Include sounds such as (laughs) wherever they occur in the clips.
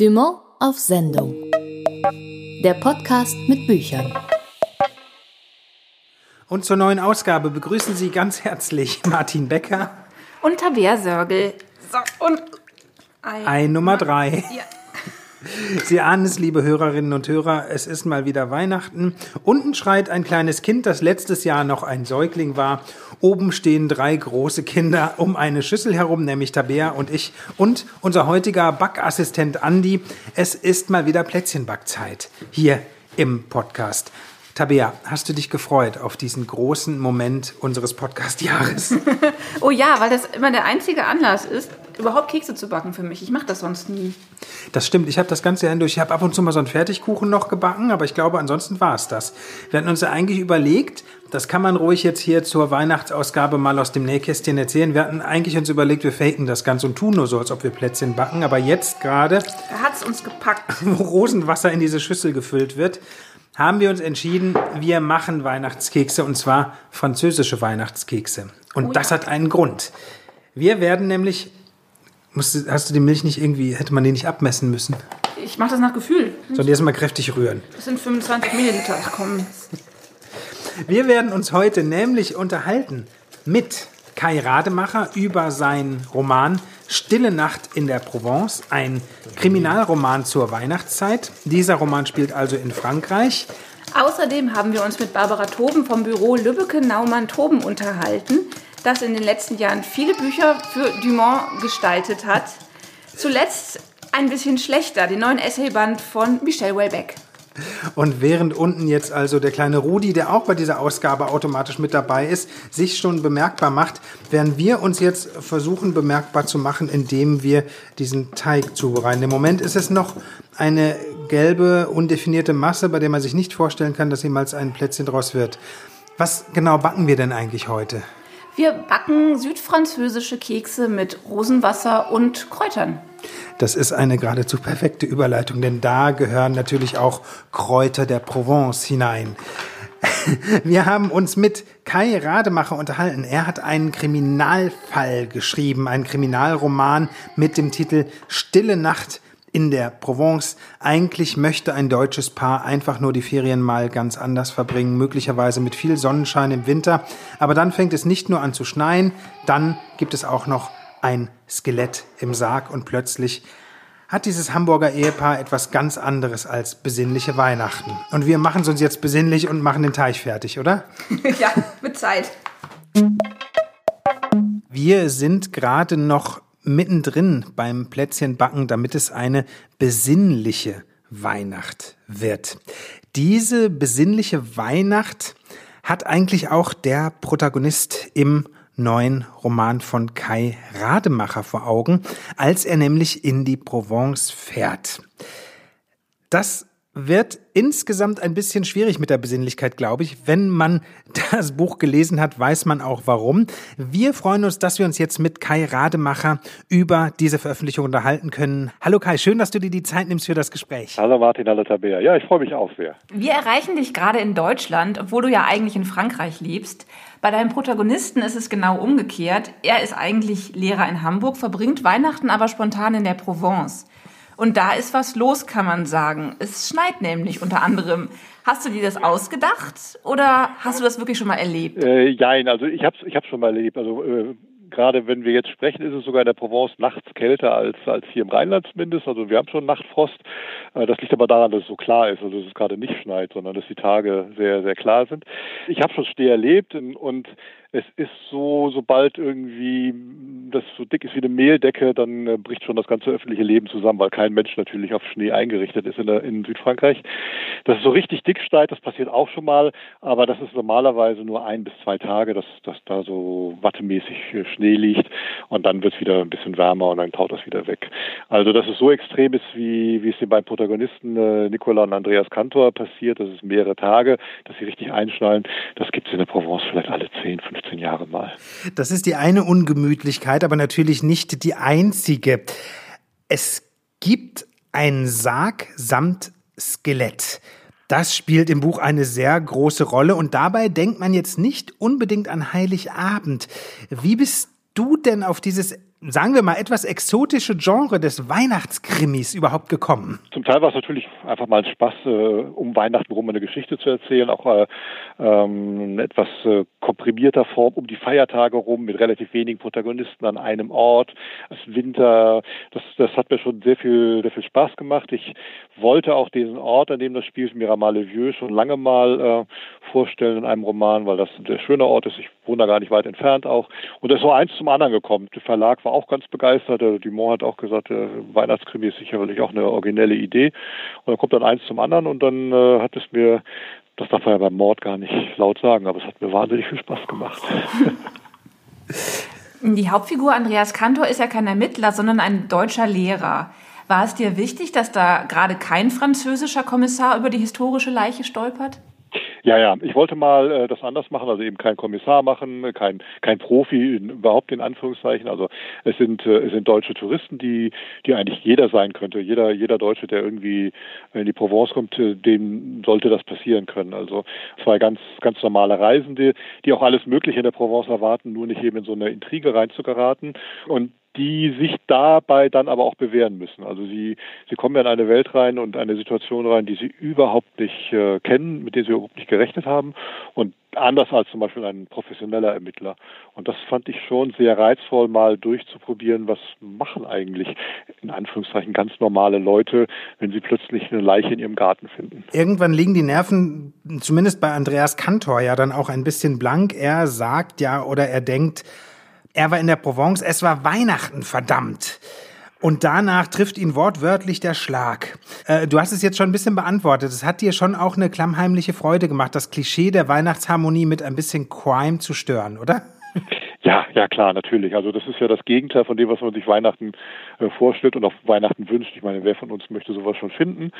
Dumont auf Sendung. Der Podcast mit Büchern. Und zur neuen Ausgabe begrüßen Sie ganz herzlich (laughs) Martin Becker. Und Tabea Sörgel. So, und ein, ein Nummer drei. Ja. Sie ahnen es, liebe Hörerinnen und Hörer, es ist mal wieder Weihnachten. Unten schreit ein kleines Kind, das letztes Jahr noch ein Säugling war. Oben stehen drei große Kinder um eine Schüssel herum, nämlich Tabea und ich und unser heutiger Backassistent Andi. Es ist mal wieder Plätzchenbackzeit hier im Podcast. Tabea, hast du dich gefreut auf diesen großen Moment unseres Podcast-Jahres? (laughs) oh ja, weil das immer der einzige Anlass ist, überhaupt Kekse zu backen für mich. Ich mache das sonst nie. Das stimmt. Ich habe das ganze Jahr durch. Ich habe ab und zu mal so einen Fertigkuchen noch gebacken, aber ich glaube, ansonsten war es das. Wir hatten uns ja eigentlich überlegt, das kann man ruhig jetzt hier zur Weihnachtsausgabe mal aus dem Nähkästchen erzählen. Wir hatten eigentlich uns überlegt, wir faken das Ganze und tun nur so, als ob wir Plätzchen backen. Aber jetzt gerade, hat es uns gepackt, (laughs) wo Rosenwasser in diese Schüssel gefüllt wird, haben wir uns entschieden, wir machen Weihnachtskekse und zwar französische Weihnachtskekse. Und oh das hat einen Grund. Wir werden nämlich, musst, hast du die Milch nicht irgendwie, hätte man die nicht abmessen müssen? Ich mache das nach Gefühl. Soll die erstmal kräftig rühren? Das sind 25 Milliliter. Komm. Wir werden uns heute nämlich unterhalten mit Kai Rademacher über seinen Roman Stille Nacht in der Provence, ein Kriminalroman zur Weihnachtszeit. Dieser Roman spielt also in Frankreich. Außerdem haben wir uns mit Barbara Toben vom Büro Lübbecke Naumann Toben unterhalten, das in den letzten Jahren viele Bücher für Dumont gestaltet hat. Zuletzt ein bisschen schlechter, den neuen Essayband von Michel Houellebecq. Und während unten jetzt also der kleine Rudi, der auch bei dieser Ausgabe automatisch mit dabei ist, sich schon bemerkbar macht, werden wir uns jetzt versuchen bemerkbar zu machen, indem wir diesen Teig zubereiten. Im Moment ist es noch eine gelbe, undefinierte Masse, bei der man sich nicht vorstellen kann, dass jemals ein Plätzchen draus wird. Was genau backen wir denn eigentlich heute? Wir backen südfranzösische Kekse mit Rosenwasser und Kräutern. Das ist eine geradezu perfekte Überleitung, denn da gehören natürlich auch Kräuter der Provence hinein. (laughs) Wir haben uns mit Kai Rademacher unterhalten. Er hat einen Kriminalfall geschrieben, einen Kriminalroman mit dem Titel Stille Nacht in der Provence. Eigentlich möchte ein deutsches Paar einfach nur die Ferien mal ganz anders verbringen, möglicherweise mit viel Sonnenschein im Winter. Aber dann fängt es nicht nur an zu schneien, dann gibt es auch noch ein Skelett im Sarg und plötzlich hat dieses Hamburger Ehepaar etwas ganz anderes als besinnliche Weihnachten. Und wir machen es uns jetzt besinnlich und machen den Teich fertig, oder? (laughs) ja, mit Zeit. Wir sind gerade noch mittendrin beim Plätzchenbacken, damit es eine besinnliche Weihnacht wird. Diese besinnliche Weihnacht hat eigentlich auch der Protagonist im neuen Roman von Kai Rademacher vor Augen, als er nämlich in die Provence fährt. Das wird insgesamt ein bisschen schwierig mit der Besinnlichkeit, glaube ich. Wenn man (laughs) das Buch gelesen hat, weiß man auch warum. Wir freuen uns, dass wir uns jetzt mit Kai Rademacher über diese Veröffentlichung unterhalten können. Hallo Kai, schön, dass du dir die Zeit nimmst für das Gespräch. Hallo Martin, hallo Tabea. Ja, ich freue mich auch sehr. Wir erreichen dich gerade in Deutschland, obwohl du ja eigentlich in Frankreich lebst. Bei deinem Protagonisten ist es genau umgekehrt. Er ist eigentlich Lehrer in Hamburg, verbringt Weihnachten aber spontan in der Provence. Und da ist was los, kann man sagen. Es schneit nämlich unter anderem. Hast du dir das ausgedacht oder hast du das wirklich schon mal erlebt? Äh, nein, also ich habe es ich hab's schon mal erlebt. Also äh, gerade wenn wir jetzt sprechen, ist es sogar in der Provence nachts kälter als, als hier im Rheinland zumindest. Also wir haben schon Nachtfrost. Äh, das liegt aber daran, dass es so klar ist, also dass es gerade nicht schneit, sondern dass die Tage sehr, sehr klar sind. Ich habe schon Schnee erlebt und es ist so, sobald irgendwie das so dick ist wie eine Mehldecke, dann äh, bricht schon das ganze öffentliche Leben zusammen, weil kein Mensch natürlich auf Schnee eingerichtet ist in, der, in Südfrankreich. Dass es so richtig dick steigt, das passiert auch schon mal, aber das ist normalerweise nur ein bis zwei Tage, dass, dass da so wattemäßig Schnee liegt und dann wird es wieder ein bisschen wärmer und dann taut das wieder weg. Also dass es so extrem ist, wie, wie es den beiden Protagonisten äh, Nicola und Andreas Kantor passiert, dass es mehrere Tage, dass sie richtig einschnallen, das gibt es in der Provence vielleicht alle 10, 15 15 Jahre mal. Das ist die eine Ungemütlichkeit, aber natürlich nicht die einzige. Es gibt einen Sarg samt Skelett. Das spielt im Buch eine sehr große Rolle und dabei denkt man jetzt nicht unbedingt an Heiligabend. Wie bist du denn auf dieses sagen wir mal, etwas exotische Genre des Weihnachtskrimis überhaupt gekommen? Zum Teil war es natürlich einfach mal ein Spaß, äh, um Weihnachten rum eine Geschichte zu erzählen, auch äh, ähm, etwas äh, komprimierter Form um die Feiertage rum mit relativ wenigen Protagonisten an einem Ort. Es Winter, das, das hat mir schon sehr viel, sehr viel Spaß gemacht. Ich wollte auch diesen Ort, an dem das spielt, Miramar-le-Vieux, schon lange mal äh, vorstellen in einem Roman, weil das ein sehr schöner Ort ist. Ich wohne da gar nicht weit entfernt auch. Und es ist so eins zum anderen gekommen. Der Verlag war auch ganz begeistert. Der Dumont hat auch gesagt, der Weihnachtskrimi ist sicherlich auch eine originelle Idee. Und dann kommt dann eins zum anderen und dann äh, hat es mir das darf man ja beim Mord gar nicht laut sagen, aber es hat mir wahnsinnig viel Spaß gemacht. (laughs) Die Hauptfigur Andreas Kantor ist ja kein Ermittler, sondern ein deutscher Lehrer. War es dir wichtig, dass da gerade kein französischer Kommissar über die historische Leiche stolpert? Ja, ja, ich wollte mal äh, das anders machen, also eben kein Kommissar machen, kein kein Profi in, überhaupt in Anführungszeichen. Also es sind äh, es sind deutsche Touristen, die die eigentlich jeder sein könnte. Jeder jeder Deutsche, der irgendwie in die Provence kommt, äh, dem sollte das passieren können. Also zwei ganz ganz normale Reisende, die auch alles Mögliche in der Provence erwarten, nur nicht eben in so eine Intrige reinzugeraten. Und die sich dabei dann aber auch bewähren müssen. Also sie, sie kommen ja in eine Welt rein und eine Situation rein, die sie überhaupt nicht äh, kennen, mit der sie überhaupt nicht gerechnet haben und anders als zum Beispiel ein professioneller Ermittler. Und das fand ich schon sehr reizvoll, mal durchzuprobieren, was machen eigentlich in Anführungszeichen ganz normale Leute, wenn sie plötzlich eine Leiche in ihrem Garten finden. Irgendwann liegen die Nerven, zumindest bei Andreas Kantor, ja dann auch ein bisschen blank. Er sagt ja oder er denkt, er war in der Provence, es war Weihnachten, verdammt. Und danach trifft ihn wortwörtlich der Schlag. Äh, du hast es jetzt schon ein bisschen beantwortet. Es hat dir schon auch eine klammheimliche Freude gemacht, das Klischee der Weihnachtsharmonie mit ein bisschen Crime zu stören, oder? (laughs) Ja, ja klar, natürlich. Also das ist ja das Gegenteil von dem, was man sich Weihnachten äh, vorstellt und auf Weihnachten wünscht. Ich meine, wer von uns möchte sowas schon finden?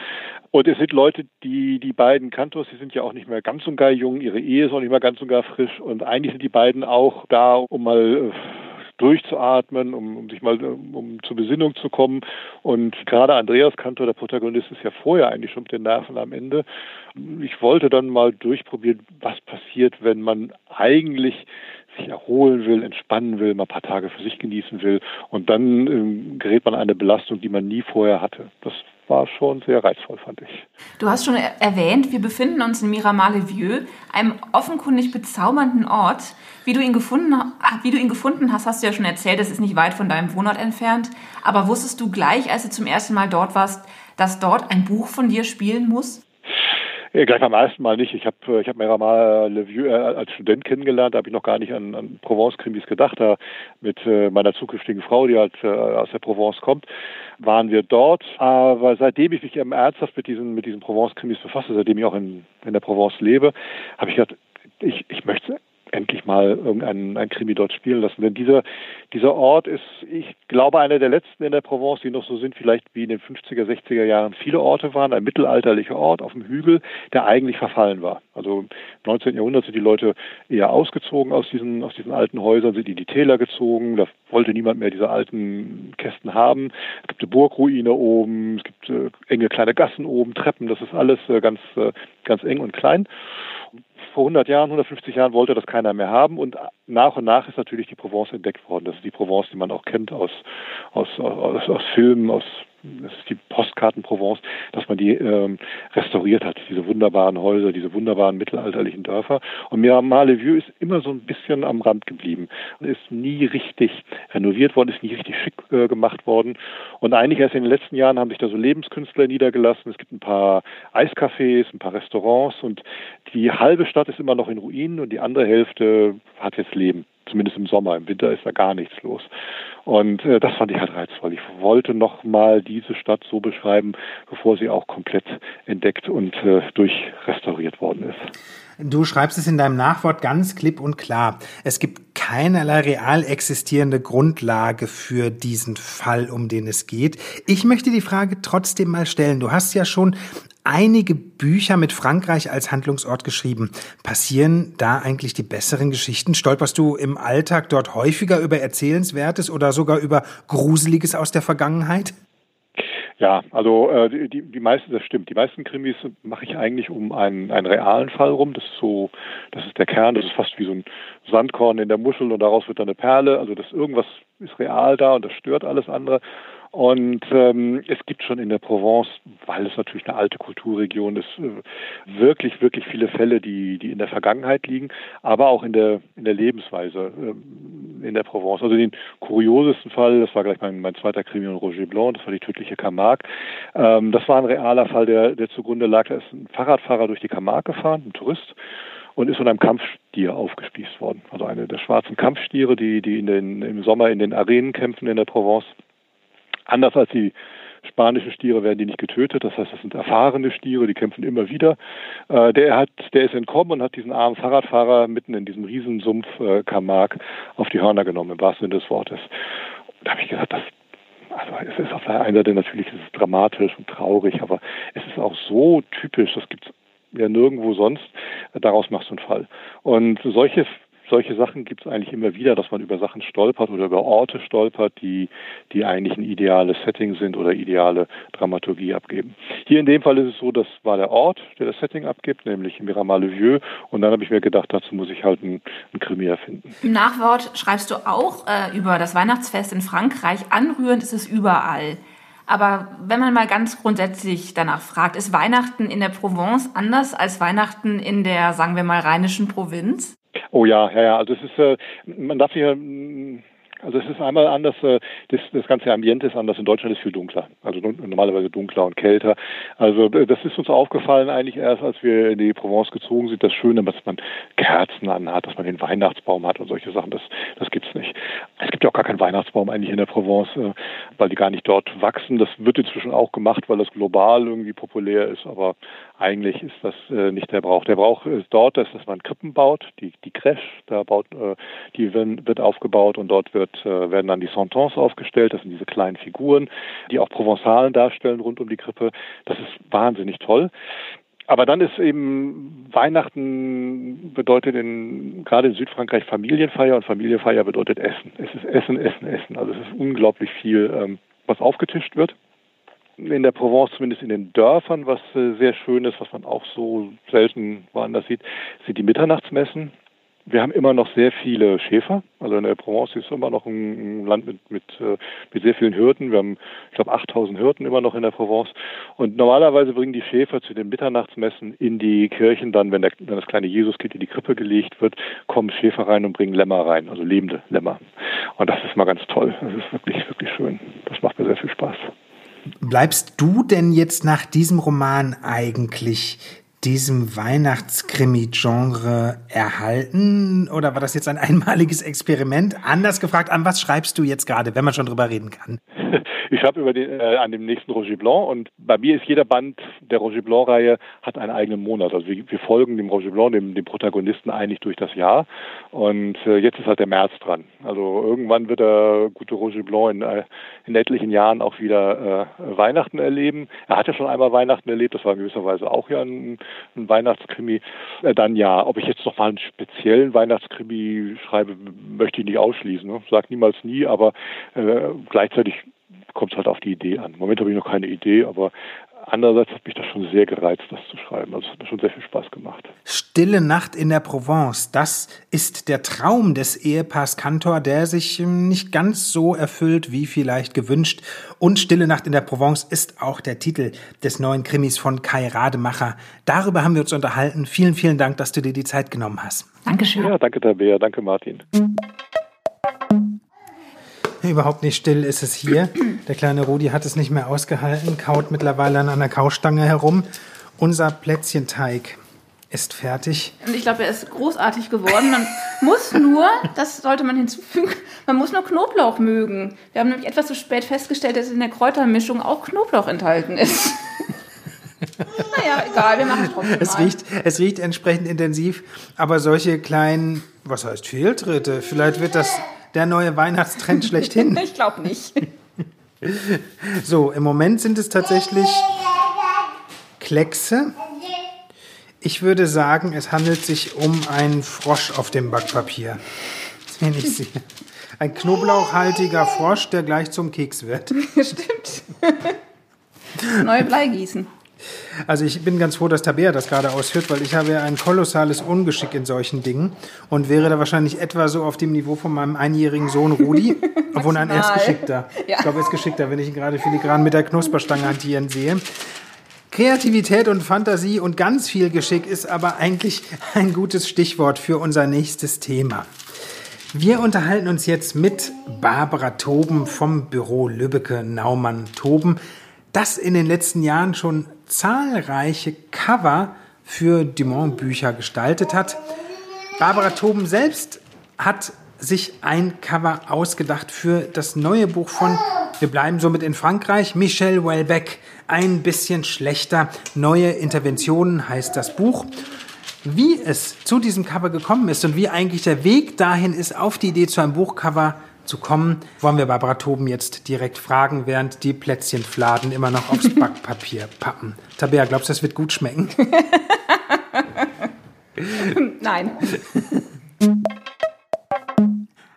Und es sind Leute, die die beiden Kantors, die sind ja auch nicht mehr ganz und gar jung, ihre Ehe ist auch nicht mehr ganz und gar frisch und eigentlich sind die beiden auch da, um mal äh, durchzuatmen, um, um sich mal um zur Besinnung zu kommen. Und gerade Andreas Kantor, der Protagonist, ist ja vorher eigentlich schon mit den Nerven am Ende. Ich wollte dann mal durchprobieren, was passiert, wenn man eigentlich sich erholen will, entspannen will, mal ein paar Tage für sich genießen will und dann ähm, gerät man eine Belastung, die man nie vorher hatte. Das war schon sehr reizvoll, fand ich. Du hast schon erwähnt, wir befinden uns in Miramar-le-Vieux, einem offenkundig bezaubernden Ort. Wie du, ihn gefunden, wie du ihn gefunden hast, hast du ja schon erzählt, es ist nicht weit von deinem Wohnort entfernt. Aber wusstest du gleich, als du zum ersten Mal dort warst, dass dort ein Buch von dir spielen muss? Ja, gleich beim ersten Mal nicht. Ich habe äh, ich hab Miramar Le Vieux äh, als Student kennengelernt. Da habe ich noch gar nicht an, an Provence-Krimis gedacht. Da mit äh, meiner zukünftigen Frau, die halt äh, aus der Provence kommt, waren wir dort. Aber seitdem ich mich ähm, ernsthaft mit diesen, mit diesen Provence-Krimis befasse, seitdem ich auch in, in der Provence lebe, habe ich gedacht, ich, ich möchte endlich mal irgendein ein Krimi dort spielen lassen. Denn dieser, dieser Ort ist, ich glaube, einer der letzten in der Provence, die noch so sind, vielleicht wie in den 50er, 60er Jahren viele Orte waren. Ein mittelalterlicher Ort auf dem Hügel, der eigentlich verfallen war. Also im 19. Jahrhundert sind die Leute eher ausgezogen aus diesen, aus diesen alten Häusern, sind in die Täler gezogen. Da wollte niemand mehr diese alten Kästen haben. Es gibt eine Burgruine oben, es gibt äh, enge kleine Gassen oben, Treppen, das ist alles äh, ganz, äh, ganz eng und klein vor 100 Jahren, 150 Jahren wollte das keiner mehr haben und nach und nach ist natürlich die Provence entdeckt worden. Das ist die Provence, die man auch kennt aus, aus, aus, aus Filmen, aus das ist die Postkarten Provence, dass man die ähm, restauriert hat, diese wunderbaren Häuser, diese wunderbaren mittelalterlichen Dörfer. Und Miramar-le-Vieux ist immer so ein bisschen am Rand geblieben. Ist nie richtig renoviert worden, ist nie richtig schick äh, gemacht worden. Und eigentlich erst in den letzten Jahren haben sich da so Lebenskünstler niedergelassen. Es gibt ein paar Eiscafés, ein paar Restaurants und die halbe Stadt ist immer noch in Ruinen und die andere Hälfte hat jetzt Leben zumindest im Sommer. Im Winter ist da gar nichts los. Und äh, das fand ich halt reizvoll. Ich wollte noch mal diese Stadt so beschreiben, bevor sie auch komplett entdeckt und äh, durchrestauriert worden ist. Du schreibst es in deinem Nachwort ganz klipp und klar. Es gibt keinerlei real existierende Grundlage für diesen Fall, um den es geht. Ich möchte die Frage trotzdem mal stellen. Du hast ja schon einige Bücher mit Frankreich als Handlungsort geschrieben. Passieren da eigentlich die besseren Geschichten? Stolperst du im Alltag dort häufiger über Erzählenswertes oder sogar über Gruseliges aus der Vergangenheit? Ja, also äh, die, die meisten, das stimmt. Die meisten Krimis mache ich eigentlich um einen, einen realen Fall rum. Das ist so, das ist der Kern, das ist fast wie so ein Sandkorn in der Muschel und daraus wird dann eine Perle. Also dass irgendwas ist real da und das stört alles andere. Und ähm, es gibt schon in der Provence, weil es natürlich eine alte Kulturregion ist, äh, wirklich, wirklich viele Fälle, die, die in der Vergangenheit liegen, aber auch in der, in der Lebensweise äh, in der Provence. Also den kuriosesten Fall, das war gleich mein, mein zweiter Krimi und Roger Blanc, das war die tödliche Camargue. Ähm, das war ein realer Fall, der, der zugrunde lag. Da ist ein Fahrradfahrer durch die Camargue gefahren, ein Tourist, und ist von einem Kampfstier aufgespießt worden. Also eine der schwarzen Kampfstiere, die, die in den, im Sommer in den Arenen kämpfen in der Provence. Anders als die spanischen Stiere werden die nicht getötet, das heißt, das sind erfahrene Stiere, die kämpfen immer wieder. Äh, der hat, der ist entkommen und hat diesen armen Fahrradfahrer mitten in diesem Riesensumpf äh, Camargue auf die Hörner genommen, im wahrsten Sinne des Wortes. Und da habe ich gesagt, das also es ist auf der einen Seite natürlich ist dramatisch und traurig, aber es ist auch so typisch, das gibt es ja nirgendwo sonst. Daraus machst du einen Fall. Und solche solche Sachen gibt es eigentlich immer wieder, dass man über Sachen stolpert oder über Orte stolpert, die, die eigentlich ein ideales Setting sind oder ideale Dramaturgie abgeben. Hier in dem Fall ist es so, das war der Ort, der das Setting abgibt, nämlich Miramar-le-Vieux. Und dann habe ich mir gedacht, dazu muss ich halt ein, ein Krimi erfinden. Im Nachwort schreibst du auch äh, über das Weihnachtsfest in Frankreich. Anrührend ist es überall. Aber wenn man mal ganz grundsätzlich danach fragt, ist Weihnachten in der Provence anders als Weihnachten in der, sagen wir mal, rheinischen Provinz? Oh ja, ja, ja. Also es ist, äh, man darf hier also es ist einmal anders, äh, das, das ganze Ambiente ist anders. In Deutschland ist viel dunkler, also normalerweise dunkler und kälter. Also äh, das ist uns aufgefallen eigentlich erst, als wir in die Provence gezogen sind. Das Schöne, dass man Kerzen anhat, dass man den Weihnachtsbaum hat und solche Sachen, das, das gibt's nicht. Es gibt ja auch gar keinen Weihnachtsbaum eigentlich in der Provence, äh, weil die gar nicht dort wachsen. Das wird inzwischen auch gemacht, weil das global irgendwie populär ist, aber eigentlich ist das nicht der Brauch. Der Brauch ist dort, dass man Krippen baut, die, die Crèche, da baut, die wird aufgebaut und dort wird äh, werden dann die Santons aufgestellt. Das sind diese kleinen Figuren, die auch Provenzalen darstellen rund um die Krippe. Das ist wahnsinnig toll. Aber dann ist eben Weihnachten bedeutet in, gerade in Südfrankreich Familienfeier und Familienfeier bedeutet Essen. Es ist Essen, Essen, Essen. Also es ist unglaublich viel, ähm, was aufgetischt wird. In der Provence, zumindest in den Dörfern, was äh, sehr schön ist, was man auch so selten woanders sieht, sind die Mitternachtsmessen. Wir haben immer noch sehr viele Schäfer. Also in der Provence ist immer noch ein, Land mit, mit, äh, mit sehr vielen Hirten. Wir haben, ich glaube, 8000 Hirten immer noch in der Provence. Und normalerweise bringen die Schäfer zu den Mitternachtsmessen in die Kirchen dann, wenn, der, wenn das kleine Jesuskind in die Krippe gelegt wird, kommen Schäfer rein und bringen Lämmer rein, also lebende Lämmer. Und das ist mal ganz toll. Das ist wirklich, wirklich schön. Das macht mir sehr viel Spaß. Bleibst du denn jetzt nach diesem Roman eigentlich diesem Weihnachtskrimi-Genre erhalten? Oder war das jetzt ein einmaliges Experiment? Anders gefragt, an was schreibst du jetzt gerade, wenn man schon drüber reden kann? (laughs) Ich schreibe über den, äh, an dem nächsten Roger Blanc und bei mir ist jeder Band der Roger Blanc-Reihe hat einen eigenen Monat. Also wir, wir, folgen dem Roger Blanc, dem, dem Protagonisten eigentlich durch das Jahr. Und äh, jetzt ist halt der März dran. Also irgendwann wird der gute Roger Blanc in, äh, in etlichen Jahren auch wieder äh, Weihnachten erleben. Er hat ja schon einmal Weihnachten erlebt, das war in gewisser Weise auch ja ein, ein Weihnachtskrimi. Äh, dann ja, ob ich jetzt noch mal einen speziellen Weihnachtskrimi schreibe, möchte ich nicht ausschließen. Ne? Sag niemals nie, aber äh, gleichzeitig kommt es halt auf die Idee an. Im Moment habe ich noch keine Idee, aber andererseits hat mich das schon sehr gereizt, das zu schreiben. Also es hat mir schon sehr viel Spaß gemacht. Stille Nacht in der Provence, das ist der Traum des Ehepaars Kantor, der sich ähm, nicht ganz so erfüllt wie vielleicht gewünscht. Und Stille Nacht in der Provence ist auch der Titel des neuen Krimis von Kai Rademacher. Darüber haben wir uns unterhalten. Vielen, vielen Dank, dass du dir die Zeit genommen hast. Dankeschön. Ja, danke Tabea, danke Martin. Überhaupt nicht still ist es hier. Der kleine Rudi hat es nicht mehr ausgehalten, kaut mittlerweile an einer Kaustange herum. Unser Plätzchenteig ist fertig. Und ich glaube, er ist großartig geworden. Man muss nur, das sollte man hinzufügen, man muss nur Knoblauch mögen. Wir haben nämlich etwas zu spät festgestellt, dass in der Kräutermischung auch Knoblauch enthalten ist. (laughs) naja, egal, wir machen es trotzdem es. Riecht, es riecht entsprechend intensiv, aber solche kleinen, was heißt Fehltritte, vielleicht wird das der neue Weihnachtstrend schlechthin? (laughs) ich glaube nicht. So, im Moment sind es tatsächlich Kleckse. Ich würde sagen, es handelt sich um einen Frosch auf dem Backpapier. Das will ich sehen. Ein knoblauchhaltiger Frosch, der gleich zum Keks wird. (laughs) Stimmt. Neue Bleigießen. Also ich bin ganz froh, dass Tabea das gerade ausführt, weil ich habe ja ein kolossales Ungeschick in solchen Dingen und wäre da wahrscheinlich etwa so auf dem Niveau von meinem einjährigen Sohn Rudi. (laughs) obwohl nein, er ist geschickter. Ja. Ich glaube, er ist geschickter, wenn ich ihn gerade filigran mit der Knusperstange hantieren sehe. Kreativität und Fantasie und ganz viel Geschick ist aber eigentlich ein gutes Stichwort für unser nächstes Thema. Wir unterhalten uns jetzt mit Barbara Toben vom Büro Lübbecke Naumann Toben, das in den letzten Jahren schon zahlreiche Cover für Dumont-Bücher gestaltet hat. Barbara Toben selbst hat sich ein Cover ausgedacht für das neue Buch von, wir bleiben somit in Frankreich, Michel Welbeck. Ein bisschen schlechter. Neue Interventionen heißt das Buch. Wie es zu diesem Cover gekommen ist und wie eigentlich der Weg dahin ist, auf die Idee zu einem Buchcover zu kommen, wollen wir Barbara Toben jetzt direkt fragen, während die Plätzchenfladen immer noch aufs Backpapier pappen. Tabea, glaubst du, das wird gut schmecken? (laughs) Nein.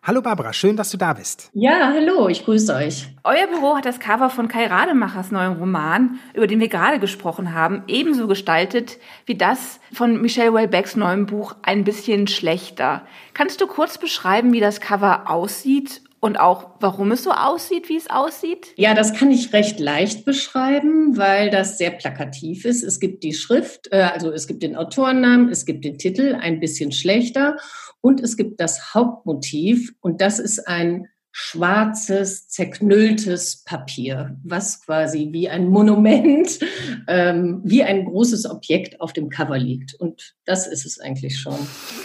Hallo Barbara, schön, dass du da bist. Ja, hallo, ich grüße euch. Euer Büro hat das Cover von Kai Rademachers neuen Roman, über den wir gerade gesprochen haben, ebenso gestaltet wie das von Michelle Welbecks neuem Buch Ein bisschen schlechter. Kannst du kurz beschreiben, wie das Cover aussieht und auch warum es so aussieht, wie es aussieht? Ja, das kann ich recht leicht beschreiben, weil das sehr plakativ ist. Es gibt die Schrift, äh, also es gibt den Autorennamen, es gibt den Titel, ein bisschen schlechter und es gibt das Hauptmotiv und das ist ein schwarzes, zerknülltes Papier, was quasi wie ein Monument, ähm, wie ein großes Objekt auf dem Cover liegt. Und das ist es eigentlich schon.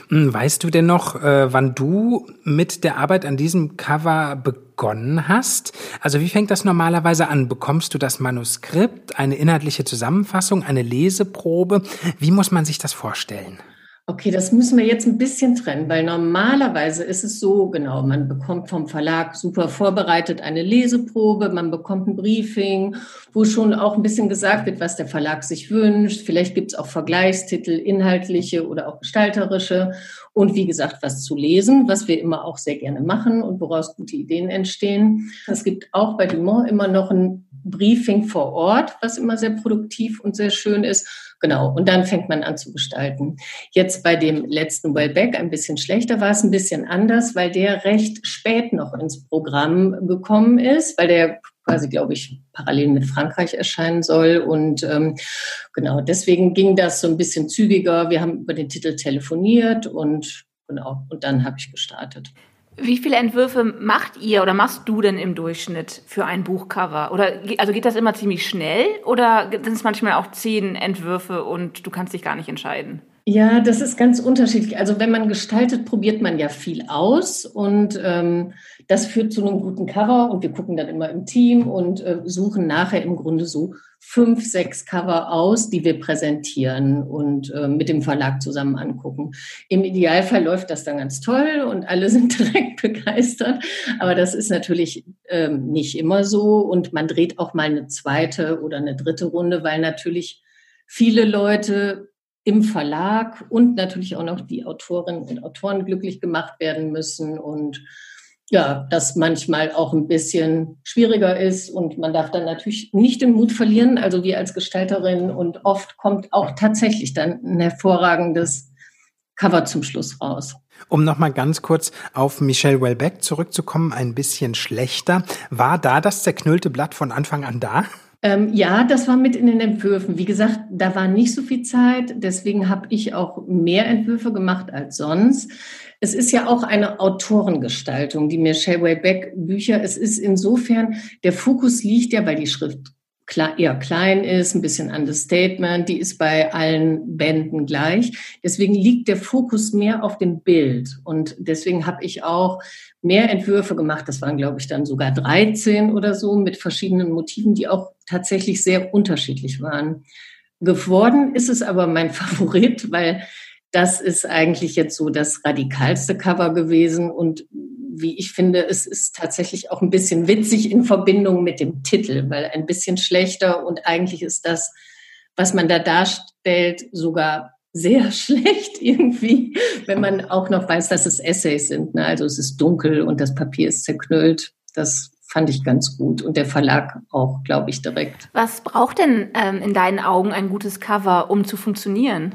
Hm, weißt du denn noch, äh, wann du mit der Arbeit an diesem Cover begonnen hast? Also wie fängt das normalerweise an? Bekommst du das Manuskript, eine inhaltliche Zusammenfassung, eine Leseprobe? Wie muss man sich das vorstellen? Okay, das müssen wir jetzt ein bisschen trennen, weil normalerweise ist es so, genau, man bekommt vom Verlag super vorbereitet eine Leseprobe, man bekommt ein Briefing, wo schon auch ein bisschen gesagt wird, was der Verlag sich wünscht. Vielleicht gibt es auch Vergleichstitel, inhaltliche oder auch gestalterische und wie gesagt, was zu lesen, was wir immer auch sehr gerne machen und woraus gute Ideen entstehen. Es gibt auch bei Dumont immer noch ein Briefing vor Ort, was immer sehr produktiv und sehr schön ist Genau, und dann fängt man an zu gestalten. Jetzt bei dem letzten Wellback ein bisschen schlechter war es ein bisschen anders, weil der recht spät noch ins Programm gekommen ist, weil der quasi, glaube ich, parallel mit Frankreich erscheinen soll. Und ähm, genau, deswegen ging das so ein bisschen zügiger. Wir haben über den Titel telefoniert und genau, und dann habe ich gestartet. Wie viele Entwürfe macht ihr oder machst du denn im Durchschnitt für ein Buchcover? Oder also geht das immer ziemlich schnell oder sind es manchmal auch zehn Entwürfe und du kannst dich gar nicht entscheiden? Ja, das ist ganz unterschiedlich. Also wenn man gestaltet, probiert man ja viel aus und ähm, das führt zu einem guten Cover und wir gucken dann immer im Team und äh, suchen nachher im Grunde so fünf, sechs Cover aus, die wir präsentieren und äh, mit dem Verlag zusammen angucken. Im Idealfall läuft das dann ganz toll und alle (laughs) sind direkt begeistert, aber das ist natürlich ähm, nicht immer so und man dreht auch mal eine zweite oder eine dritte Runde, weil natürlich viele Leute im Verlag und natürlich auch noch die Autorinnen und Autoren glücklich gemacht werden müssen und ja, das manchmal auch ein bisschen schwieriger ist und man darf dann natürlich nicht den Mut verlieren, also wir als Gestalterin und oft kommt auch tatsächlich dann ein hervorragendes Cover zum Schluss raus. Um nochmal ganz kurz auf Michelle Welbeck zurückzukommen, ein bisschen schlechter. War da das zerknüllte Blatt von Anfang an da? Ähm, ja, das war mit in den Entwürfen. Wie gesagt, da war nicht so viel Zeit. Deswegen habe ich auch mehr Entwürfe gemacht als sonst. Es ist ja auch eine Autorengestaltung, die Michelle Wayback Bücher. Es ist insofern, der Fokus liegt ja, weil die Schrift eher klein ist, ein bisschen Understatement, die ist bei allen Bänden gleich. Deswegen liegt der Fokus mehr auf dem Bild. Und deswegen habe ich auch mehr Entwürfe gemacht. Das waren, glaube ich, dann sogar 13 oder so mit verschiedenen Motiven, die auch tatsächlich sehr unterschiedlich waren. Geworden ist es aber mein (laughs) Favorit, weil das ist eigentlich jetzt so das radikalste Cover gewesen und wie ich finde, es ist tatsächlich auch ein bisschen witzig in Verbindung mit dem Titel, weil ein bisschen schlechter und eigentlich ist das, was man da darstellt, sogar sehr (laughs) schlecht irgendwie, wenn man auch noch weiß, dass es Essays sind. Ne? Also es ist dunkel und das Papier ist zerknüllt. Das fand ich ganz gut und der Verlag auch, glaube ich, direkt. Was braucht denn ähm, in deinen Augen ein gutes Cover, um zu funktionieren?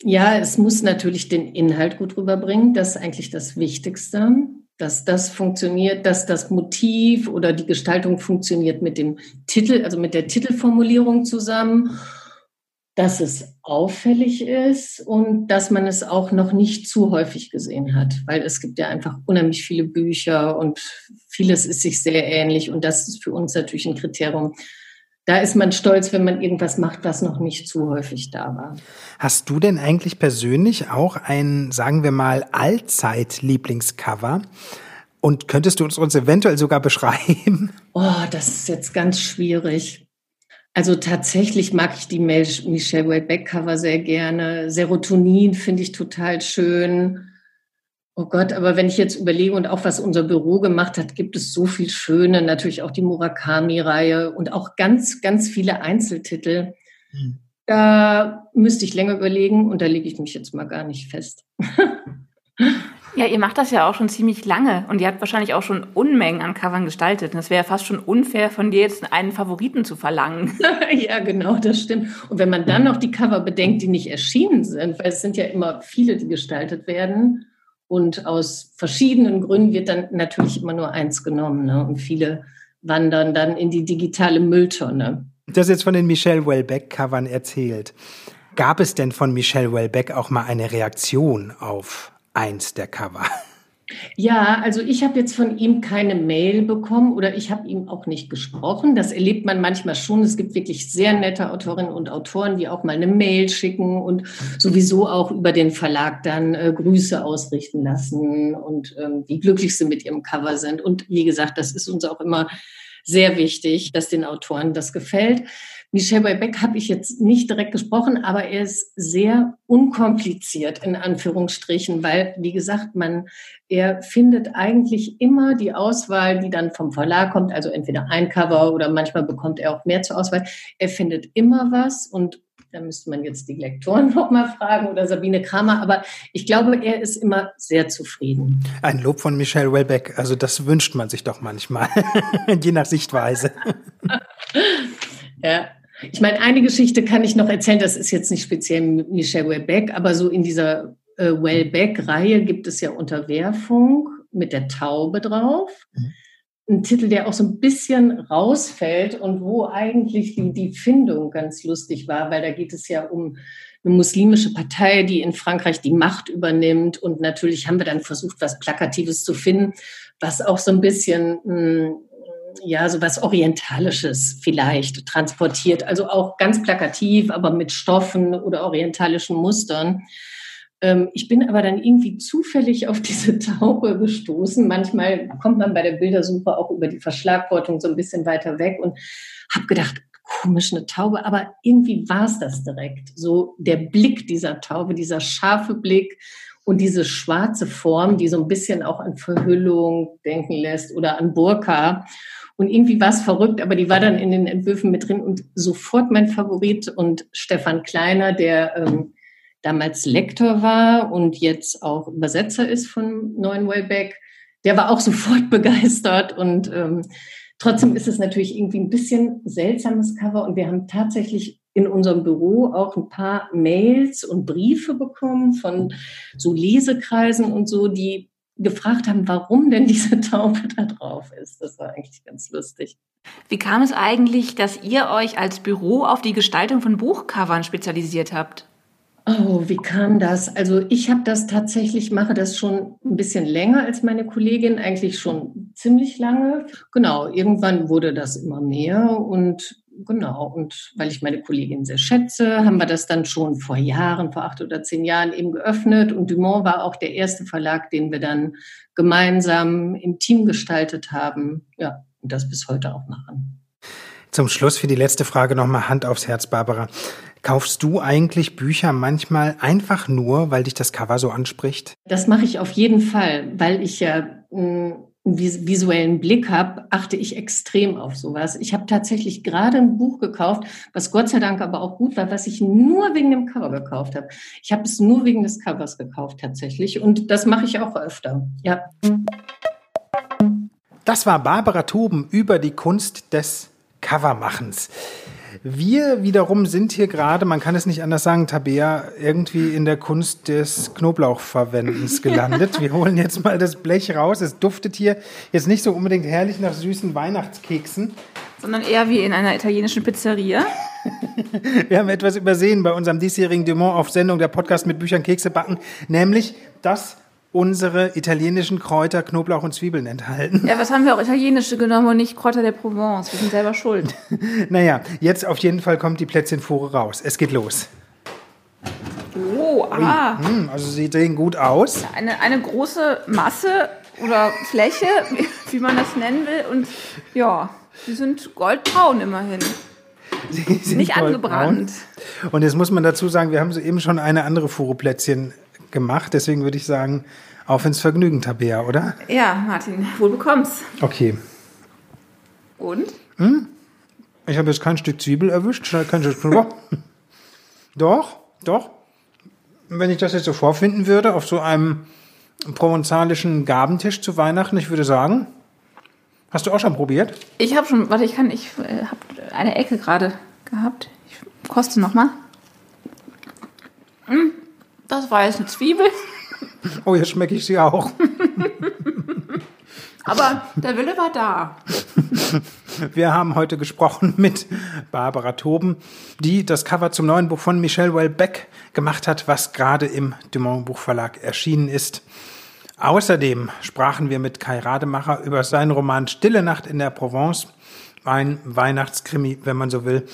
Ja, es muss natürlich den Inhalt gut rüberbringen. Das ist eigentlich das Wichtigste, dass das funktioniert, dass das Motiv oder die Gestaltung funktioniert mit dem Titel, also mit der Titelformulierung zusammen dass es auffällig ist und dass man es auch noch nicht zu häufig gesehen hat, weil es gibt ja einfach unheimlich viele Bücher und vieles ist sich sehr ähnlich und das ist für uns natürlich ein Kriterium. Da ist man stolz, wenn man irgendwas macht, was noch nicht zu häufig da war. Hast du denn eigentlich persönlich auch ein, sagen wir mal, Allzeit-Lieblingscover? Und könntest du uns, uns eventuell sogar (laughs) beschreiben? Oh, das ist jetzt ganz schwierig. Also tatsächlich mag ich die Michelle Welbeck Cover sehr gerne. Serotonin finde ich total schön. Oh Gott, aber wenn ich jetzt überlege und auch was unser Büro gemacht hat, gibt es so viel Schöne, natürlich auch die Murakami-Reihe und auch ganz, ganz viele Einzeltitel. Hm. Da müsste ich länger überlegen und da lege ich mich jetzt mal gar nicht fest. (laughs) Ja, ihr macht das ja auch schon ziemlich lange und ihr habt wahrscheinlich auch schon Unmengen an Covern gestaltet. Und es wäre fast schon unfair von dir jetzt einen Favoriten zu verlangen. (laughs) ja, genau, das stimmt. Und wenn man dann noch die Cover bedenkt, die nicht erschienen sind, weil es sind ja immer viele, die gestaltet werden. Und aus verschiedenen Gründen wird dann natürlich immer nur eins genommen. Ne? Und viele wandern dann in die digitale Mülltonne. Du hast jetzt von den Michelle Welbeck-Covern erzählt. Gab es denn von Michelle Welbeck auch mal eine Reaktion auf eins der Cover. Ja, also ich habe jetzt von ihm keine Mail bekommen oder ich habe ihm auch nicht gesprochen. Das erlebt man manchmal schon. Es gibt wirklich sehr nette Autorinnen und Autoren, die auch mal eine Mail schicken und sowieso auch über den Verlag dann äh, Grüße ausrichten lassen und ähm, wie glücklich sie mit ihrem Cover sind. Und wie gesagt, das ist uns auch immer sehr wichtig, dass den Autoren das gefällt. Michel Beck habe ich jetzt nicht direkt gesprochen, aber er ist sehr unkompliziert in Anführungsstrichen, weil, wie gesagt, man, er findet eigentlich immer die Auswahl, die dann vom Verlag kommt, also entweder ein Cover oder manchmal bekommt er auch mehr zur Auswahl. Er findet immer was und da müsste man jetzt die Lektoren (laughs) nochmal fragen oder Sabine Kramer, aber ich glaube, er ist immer sehr zufrieden. Ein Lob von Michelle Welbeck, also das wünscht man sich doch manchmal, (laughs) je nach Sichtweise. (laughs) ja, ich meine, eine Geschichte kann ich noch erzählen, das ist jetzt nicht speziell Michelle Welbeck, aber so in dieser äh, Welbeck-Reihe gibt es ja Unterwerfung mit der Taube drauf. Mhm. Ein Titel, der auch so ein bisschen rausfällt und wo eigentlich die, die Findung ganz lustig war, weil da geht es ja um eine muslimische Partei, die in Frankreich die Macht übernimmt. Und natürlich haben wir dann versucht, was Plakatives zu finden, was auch so ein bisschen mh, hm, ja, so was Orientalisches vielleicht transportiert. Also auch ganz plakativ, aber mit Stoffen oder orientalischen Mustern. Ähm, ich bin aber dann irgendwie zufällig auf diese (laughs) Taube gestoßen. Manchmal kommt man bei der Bildersuche auch über die Verschlagwortung so ein bisschen weiter weg und habe gedacht, komisch eine Taube, aber irgendwie war es das direkt. So der Blick dieser Taube, dieser scharfe Blick und diese schwarze Form, die so ein bisschen auch an Verhüllung denken lässt oder an Burka. Und irgendwie war es verrückt, aber die war dann in den Entwürfen mit drin und sofort mein Favorit. Und Stefan Kleiner, der ähm, damals Lektor war und jetzt auch Übersetzer ist von Neuen Wellbeck, der war auch (laughs) sofort begeistert. Und ähm, trotzdem ist es natürlich irgendwie ein bisschen seltsames Cover. Und wir haben tatsächlich in unserem Büro auch ein paar Mails und Briefe bekommen von so Lesekreisen und so, die gefragt haben, warum denn diese (laughs) Taube da drauf ist. Das war eigentlich ganz lustig. Wie kam es eigentlich, dass ihr euch als Büro auf die Gestaltung von Buchcovern spezialisiert habt? Oh, wie kam das? Also ich habe das tatsächlich, mache das schon ein bisschen länger als meine Kollegin, eigentlich schon ziemlich lange. Genau, irgendwann wurde das immer mehr und genau, und weil ich meine Kollegin sehr schätze, haben wir das dann schon vor Jahren, vor acht oder zehn Jahren eben geöffnet. Und Dumont war auch der erste Verlag, den wir dann gemeinsam im Team gestaltet haben. Ja, und das bis heute auch machen. Zum Schluss für die letzte Frage nochmal Hand aufs Herz, Barbara. Kaufst du eigentlich Bücher manchmal einfach nur, weil dich das Cover so anspricht? Das mache ich auf jeden Fall, weil ich ja mh, hm, visuellen Blick habe, achte ich extrem auf sowas. Ich habe tatsächlich gerade ein Buch gekauft, was Gott sei Dank aber auch gut war, was ich nur wegen dem Cover gekauft habe. Ich habe es nur wegen des Covers gekauft tatsächlich und das mache ich auch öfter. Ja. das war Barbara Toben über die Kunst des Covermachens. Wir wiederum sind hier gerade, man kann es nicht anders sagen, Tabea, irgendwie in der Kunst des Knoblauchverwendens (laughs) gelandet. Wir holen jetzt mal das Blech raus. Es duftet hier jetzt nicht so unbedingt herrlich nach süßen Weihnachtskeksen. Sondern eher wie in einer italienischen Pizzeria. (laughs) Wir haben etwas übersehen bei unserem diesjährigen Dumont auf Sendung der Podcast mit Büchern Kekse backen, nämlich dass unsere italienischen Kräuter, Knoblauch und Zwiebeln enthalten. Ja, was haben wir auch italienische genommen und nicht Kräuter der Provence? Wir sind selber schuld. (laughs) naja, jetzt auf jeden Fall kommt die Plätzchenfuhre raus. Es geht los. Oh, ah. Hm, also sie sehen gut aus. Eine, eine große Masse oder Fläche, wie man das nennen will. Und ja, die sind goldbraun immerhin. Sie sind Nicht goldbraun. angebrannt. Und jetzt muss man dazu sagen, wir haben soeben schon eine andere Fuhre Plätzchen gemacht. Deswegen würde ich sagen, auf ins Vergnügen, Tabea, oder? Ja, Martin, wohl bekommst. Okay. Und? Ich habe jetzt kein Stück Zwiebel erwischt, kein Stück Knoblauch. doch, doch. Wenn ich das jetzt so vorfinden würde, auf so einem provenzalischen Gabentisch zu Weihnachten, ich würde sagen, hast du auch schon probiert? Ich habe schon, warte, ich kann, ich äh, habe eine Ecke gerade gehabt. Ich koste noch mal. Das war jetzt eine Zwiebel, Oh, jetzt schmecke ich sie auch. aber der Wille war da. Wir haben heute gesprochen mit Barbara Toben, die das Cover zum neuen Buch von Michel Welbeck gemacht hat, was gerade im Dumont Buchverlag erschienen ist. Außerdem sprachen wir mit Kai Rademacher über seinen Roman Stille Nacht in der Provence, ein Weihnachtskrimi, wenn man so will.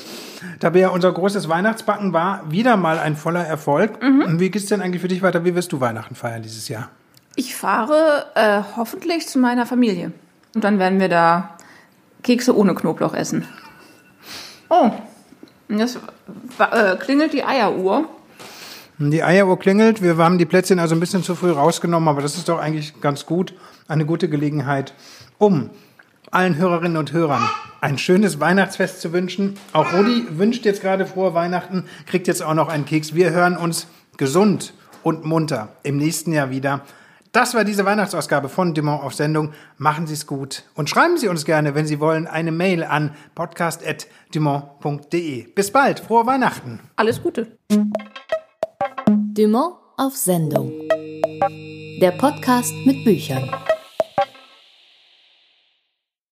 Tabea, unser großes Weihnachtsbacken war wieder mal ein voller Erfolg. Und Wie geht's denn eigentlich für dich weiter? Wie wirst du Weihnachten feiern dieses Jahr? Ich fahre äh, hoffentlich zu meiner Familie. Und dann werden wir da Kekse ohne Knoblauch essen. Oh, das äh, klingelt die Eieruhr. Die Eieruhr klingelt. Wir haben die Plätzchen also ein bisschen zu früh rausgenommen, aber das ist doch eigentlich ganz gut. Eine gute Gelegenheit, um allen Hörerinnen und Hörern ein schönes Weihnachtsfest zu wünschen. Auch Rudi wünscht jetzt gerade frohe Weihnachten, kriegt jetzt auch noch einen Keks. Wir hören uns gesund und munter im nächsten Jahr wieder. Das war diese Weihnachtsausgabe von Dumont auf Sendung. Machen Sie es gut und schreiben Sie uns gerne, wenn Sie wollen, eine Mail an podcast.dumont.de. Bis bald, frohe Weihnachten. Alles Gute. Dumont auf Sendung. Der Podcast mit Büchern.